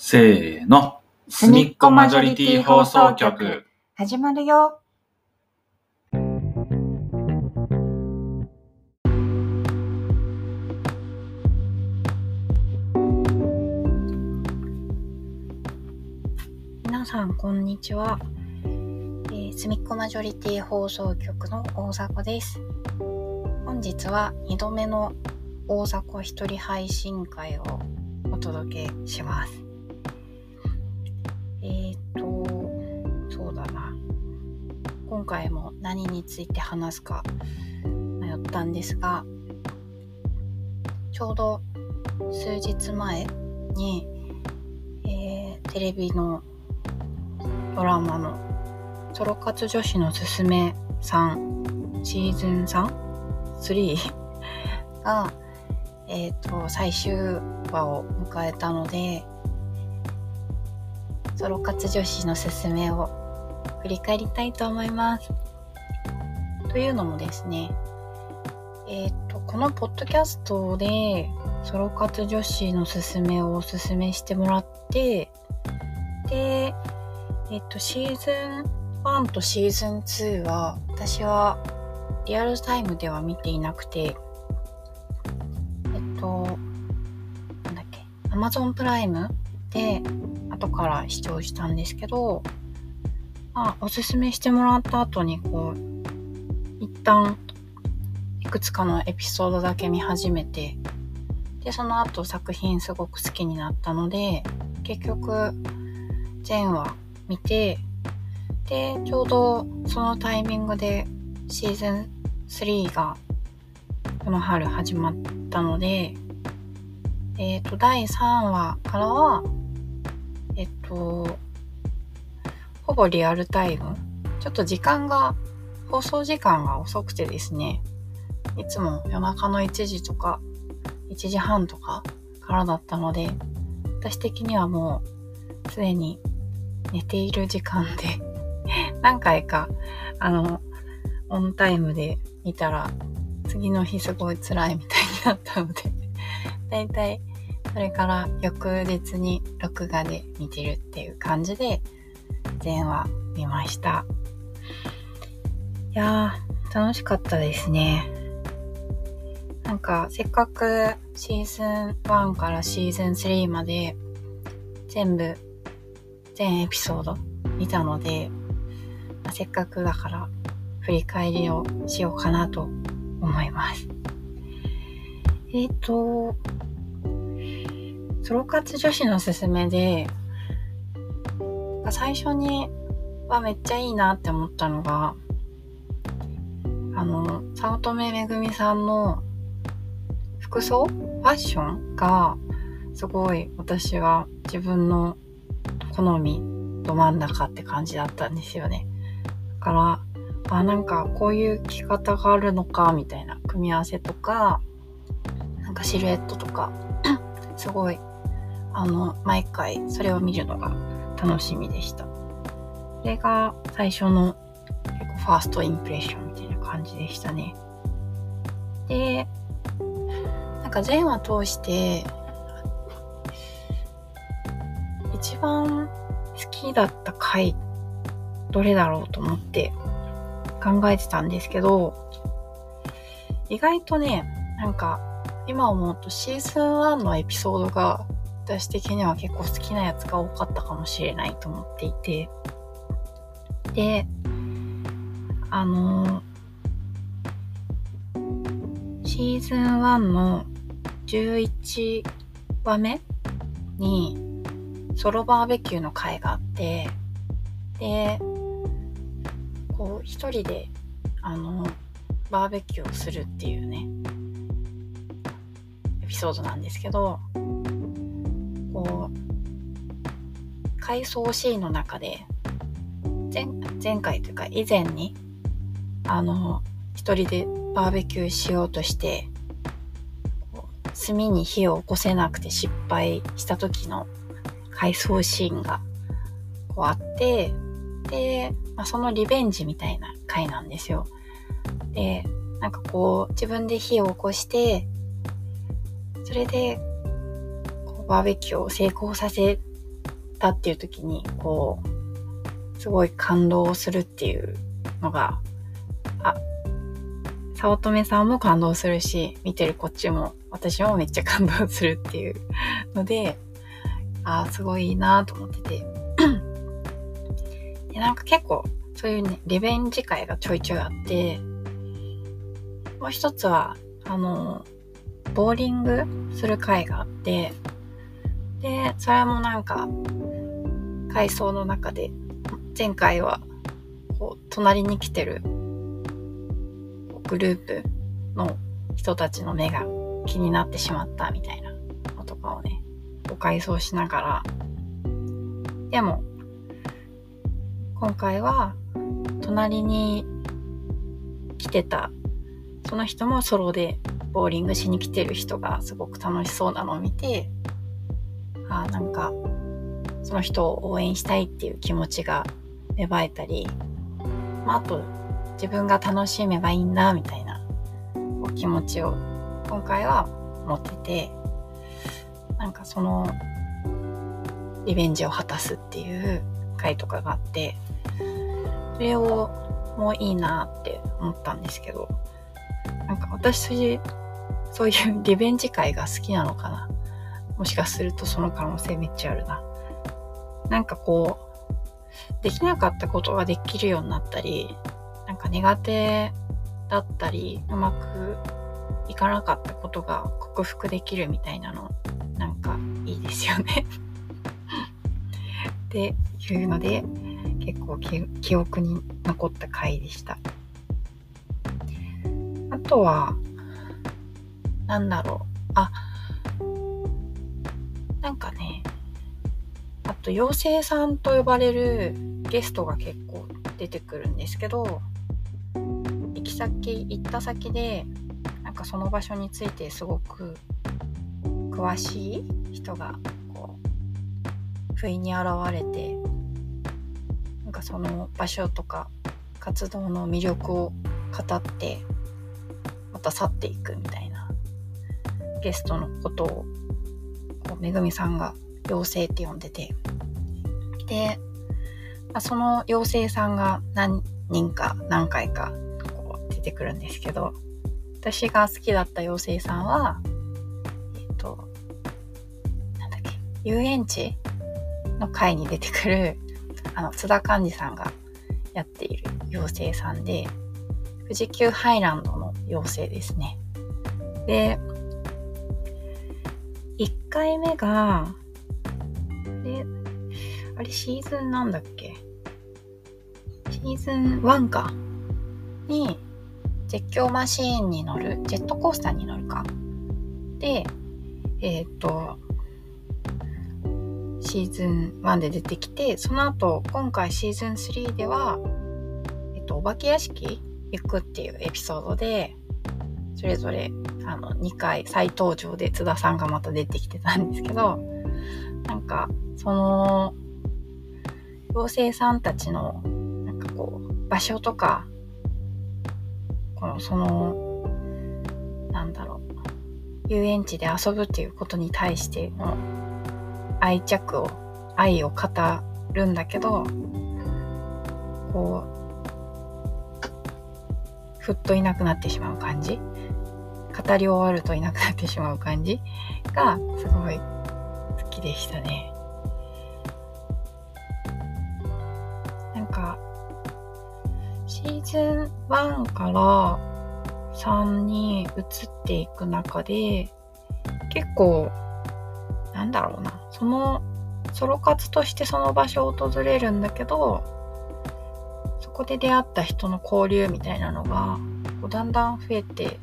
せーの。すみっこマジョリティ放送局。始まるよ。皆さん、こんにちは。えー、すみっこマジョリティ放送局の大迫です。本日は2度目の大迫一人配信会をお届けします。えーと、そうだな。今回も何について話すか迷ったんですが、ちょうど数日前に、えーテレビのドラマのソロ活女子のすすめ3シーズン 3?3 が、えっ、と、最終話を迎えたので、ソロ活女子のすすめを振り返りたいと思います。というのもですね、えっ、と、このポッドキャストでソロ活女子のすすめをおすすめしてもらって、で、えっ、と、シーズン1とシーズン2は私はリアルタイムでは見ていなくて、えっと、なんだっけ、Amazon プライムで後から視聴したんですけど、まあ、おすすめしてもらった後にこう、一旦いくつかのエピソードだけ見始めて、で、その後作品すごく好きになったので、結局、全話見て、で、ちょうどそのタイミングでシーズン3がこの春始まったので、えっ、と、第3話からは、えっと、ほぼリアルタイム。ちょっと時間が、放送時間が遅くてですね、いつも夜中の1時とか、1時半とかからだったので、私的にはもう、すでに寝ている時間で、何回か、あの、オンタイムで見たら、次の日すごい辛いみたいになったので、だいたいそれから翌日に録画で見てるっていう感じで全話見ました。いやー、楽しかったですね。なんかせっかくシーズン1からシーズン3まで全部全エピソード見たので、まあせっかくだから振り返りをしようかなと思います。えっ、と、ソロ活女子のすすめで、最初にはめっちゃいいなって思ったのが、あの、早乙女めぐみさんの服装？ファッションが、すごい私は自分の好みど真ん中って感じだったんですよね。だから、あ、なんかこういう着方があるのか、みたいな組み合わせとか、なんかシルエットとか、すごい、あの、毎回それを見るのが楽しみでした。それが最初の結構ファーストインプレッションみたいな感じでしたね。で、なんか全話通して、一番好きだった回、どれだろうと思って考えてたんですけど、意外とね、なんか今思うとシーズン1のエピソードが私的には結構好きなやつが多かったかもしれないと思っていて、で、あのシーズン1の11話目にソロバーベキューの会があって、で、こう一人であのバーベキューをするっていうね、エピソードなんですけど、こう、回想シーンの中で、前前回というか以前に、あの、一人でバーベキューしようとして、炭に火を起こせなくて失敗した時の回想シーンがこうあって、で、まあ、そのリベンジみたいな回なんですよ。で、なんかこう、自分で火を起こして、それで、バーベキューを成功させたっていう時に、こう、すごい感動するっていうのが、あ、早乙女さんも感動するし、見てるこっちも、私もめっちゃ感動するっていうので、ああすごいいいなと思ってて。で、なんか結構、そういうね、リベンジ会がちょいちょいあって、もう一つは、あの、ボーリングする会があって、で、それもなんか、階層の中で、前回は、こう、隣に来てる、グループの人たちの目が気になってしまったみたいなのとかをね、ご回想しながら、でも、今回は、隣に来てた、その人もソロでボーリングしに来てる人がすごく楽しそうなのを見て、あなんかその人を応援したいっていう気持ちが芽生えたり、まあ、あと自分が楽しめばいいんだみたいなお気持ちを今回は持っててなんかそのリベンジを果たすっていう回とかがあってそれをもういいなって思ったんですけどなんか私そういうリベンジ会が好きなのかな。もしかするとその可能性めっちゃあるな。なんかこう、できなかったことができるようになったり、なんか苦手だったり、うまくいかなかったことが克服できるみたいなの、なんかいいですよね っていうので、結構記憶に残った回でした。あとは、なんだろう。あ、と妖精さんと呼ばれるゲストが結構出てくるんですけど、行き先、行った先で、なんかその場所についてすごく詳しい人がこう、不意に現れて、なんかその場所とか活動の魅力を語って、また去っていくみたいなゲストのことをめぐみさんが妖精って呼んでて。で、まあ、その妖精さんが何人か何回かこう出てくるんですけど私が好きだった妖精さんはえっとなんだっけ遊園地の回に出てくるあの津田寛治さんがやっている妖精さんで富士急ハイランドの妖精ですね。で1回目が、あれシーズンなんだっけ？シーズン1か。に、絶叫マシーンに乗る、ジェットコースターに乗るか。で、えっ、と、シーズン1で出てきて、その後、今回シーズン3では、えっ、と、お化け屋敷行くっていうエピソードで、それぞれあの2回再登場で津田さんがまた出てきてたんですけどなんかその妖精さんたちのなんかこう場所とかこのそのなんだろう遊園地で遊ぶっていうことに対しての愛着を愛を語るんだけどこうふっといなくなってしまう感じ語り終わるといなくなってしまう感じがすごい好きでしたね。シーズン1から3に移っていく中で結構なんだろうな。そのソロ活としてその場所を訪れるんだけどそこで出会った人の交流みたいなのがだんだん増えて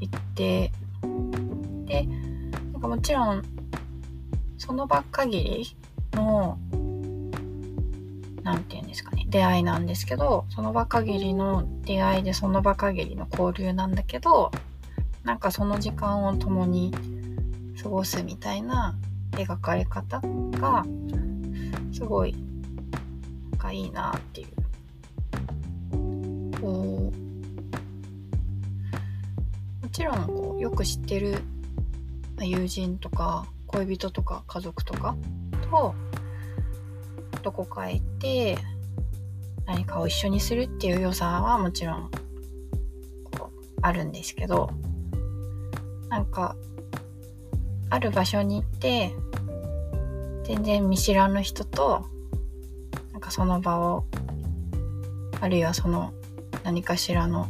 行ってでなんかもちろんその場限りの何て言うんですかね出会いなんですけどその場限りの出会いでその場限りの交流なんだけどなんかその時間を共に過ごすみたいな描かれ方がすごいなんかいいなっていう。こうちろんこうよく知ってる友人とか恋人とか家族とかとどこかへ行って何かを一緒にするっていう良さはもちろんあるんですけどなんかある場所に行って全然見知らぬ人となんかその場をあるいはその何かしらの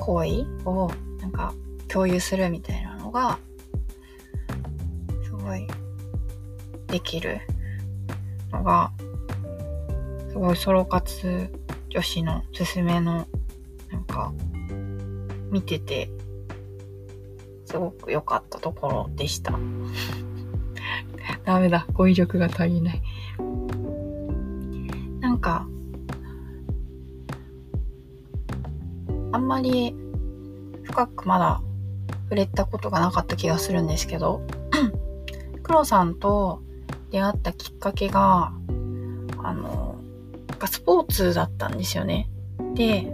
行為をなんか共有するみたいなのがすごいできるのがすごいソロ活女子のすすめのなんか見ててすごく良かったところでした。ダメだ、語彙力が足りない。なんか、あんまり深くまだ触れたことがなかった気がするんですけど、黒さんと出会ったきっかけが、あの、スポーツだったんですよね。で、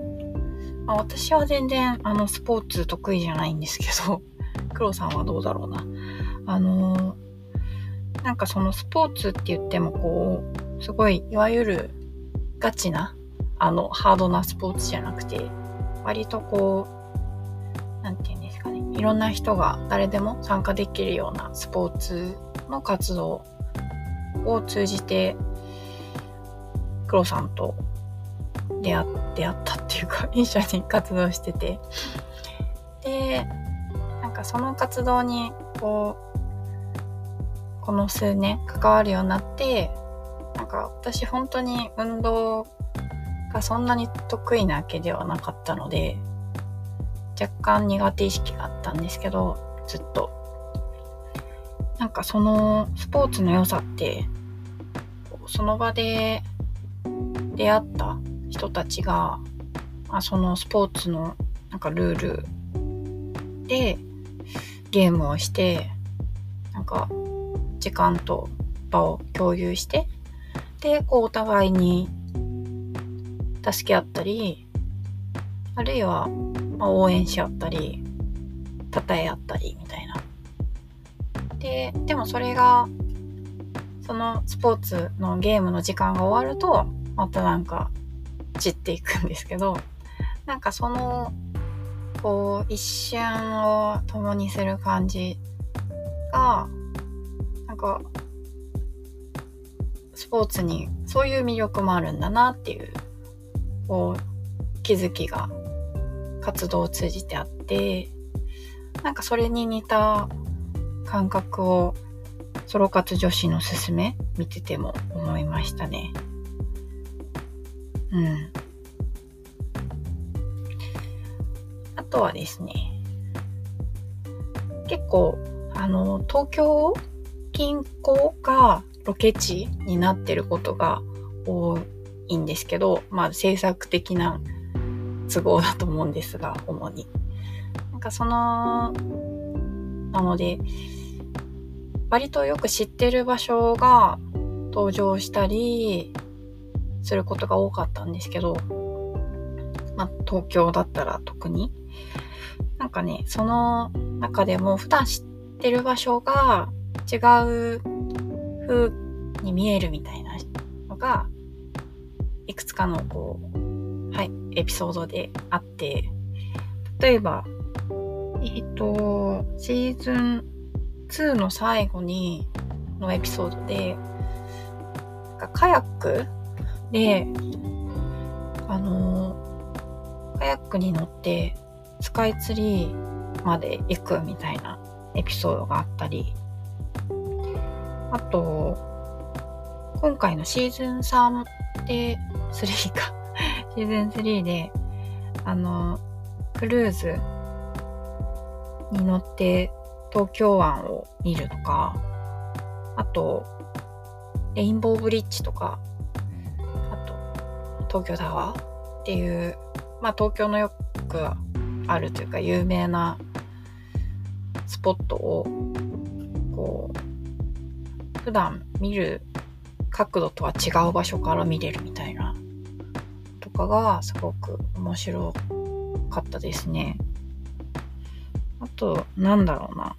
まあ、私は全然あのスポーツ得意じゃないんですけど、黒さんはどうだろうな。あのなんかそのスポーツって言ってもこう、すごいいわゆるガチな、あの、ハードなスポーツじゃなくて、割とこう、なんて言うんですかね、いろんな人が誰でも参加できるようなスポーツの活動を通じて、黒さんと出会出会ったっていうか、一緒に活動してて、で、なんかその活動に、こう、この数年関わるようになってなんか私本当に運動がそんなに得意なわけではなかったので若干苦手意識があったんですけどずっと。なんかそのスポーツの良さってその場で出会った人たちが、まあ、そのスポーツのなんかルールでゲームをしてなんか時間と場を共有して、で、こうお互いに助け合ったり、あるいは、ま応援し合ったり、称え合ったりみたいな。で、でもそれが、そのスポーツのゲームの時間が終わると、またなんか散っていくんですけど、なんかその、こう、一瞬を共にする感じがなん、かスポーツにそういう魅力もあるんだなっていうこう気づきが活動を通じてあってなんかそれに似た感覚をソロ活女子のすすめ見てても思いましたね。うん。あとはですね、結構、あの、東京近郊がロケ地になってることが多いんですけど、まあ政策的な都合だと思うんですが、主に。なんかその、なので、割とよく知ってる場所が登場したりすることが多かったんですけど、まあ東京だったら特に。なんかね、その中でも普段知ってる場所が違う風に見えるみたいなのが、いくつかのこう、はい、エピソードであって、例えば、えっ、と、シーズン2の最後に、のエピソードで、カヤックで、あのカヤックに乗ってスカイツリーまで行くみたいなエピソードがあったり、あと、今回のシーズン3で、3か。シーズン3で、あの、クルーズに乗って東京湾を見るとか、あと、レインボーブリッジとか、東京タワーっていう、まあ東京のよくあるというか有名なスポットを、こう、普段見る角度とは違う場所から見れるみたいなとかがすごく面白かったですね。あと、なんだろうな。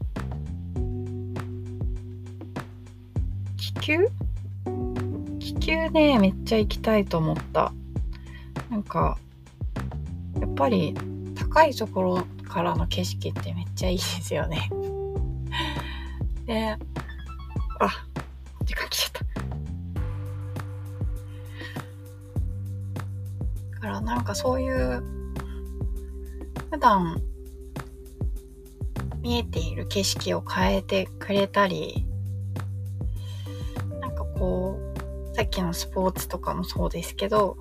気球？級ね、めっちゃ行きたいと思った。なんか、やっぱり高いところからの景色ってめっちゃいいですよね。で、あ、時間来ちゃった。だからなんかそういう、普段見えている景色を変えてくれたり、なんかこう、さっきのスポーツとかもそうですけど、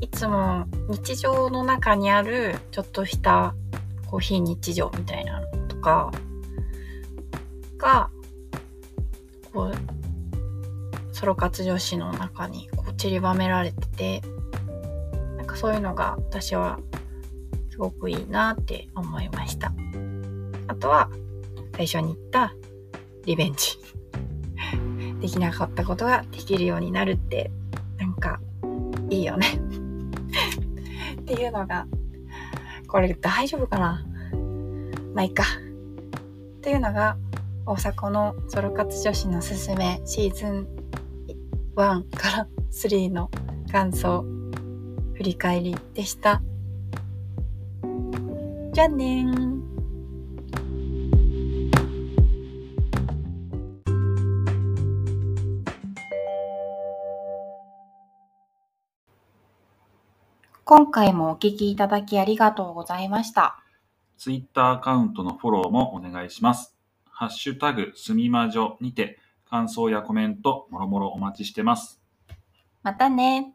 いつも日常の中にあるちょっとしたこう非日常みたいなのとかが、こう、ソロ活女子の中にこう散りばめられてて、なんかそういうのが私はすごくいいなって思いました。あとは、最初に言ったリベンジ。できなかったことができるようになるって、なんか、いいよね。っていうのが、これ大丈夫かな？まあいいか。っていうのが、大阪のソロ活女子のすすめシーズン1から3の感想、振り返りでした。じゃあねー。今回もお聞きいただきありがとうございました。ツイッターアカウントのフォローもお願いします。ハッシュタグすみまじょにて感想やコメントもろもろお待ちしてます。またね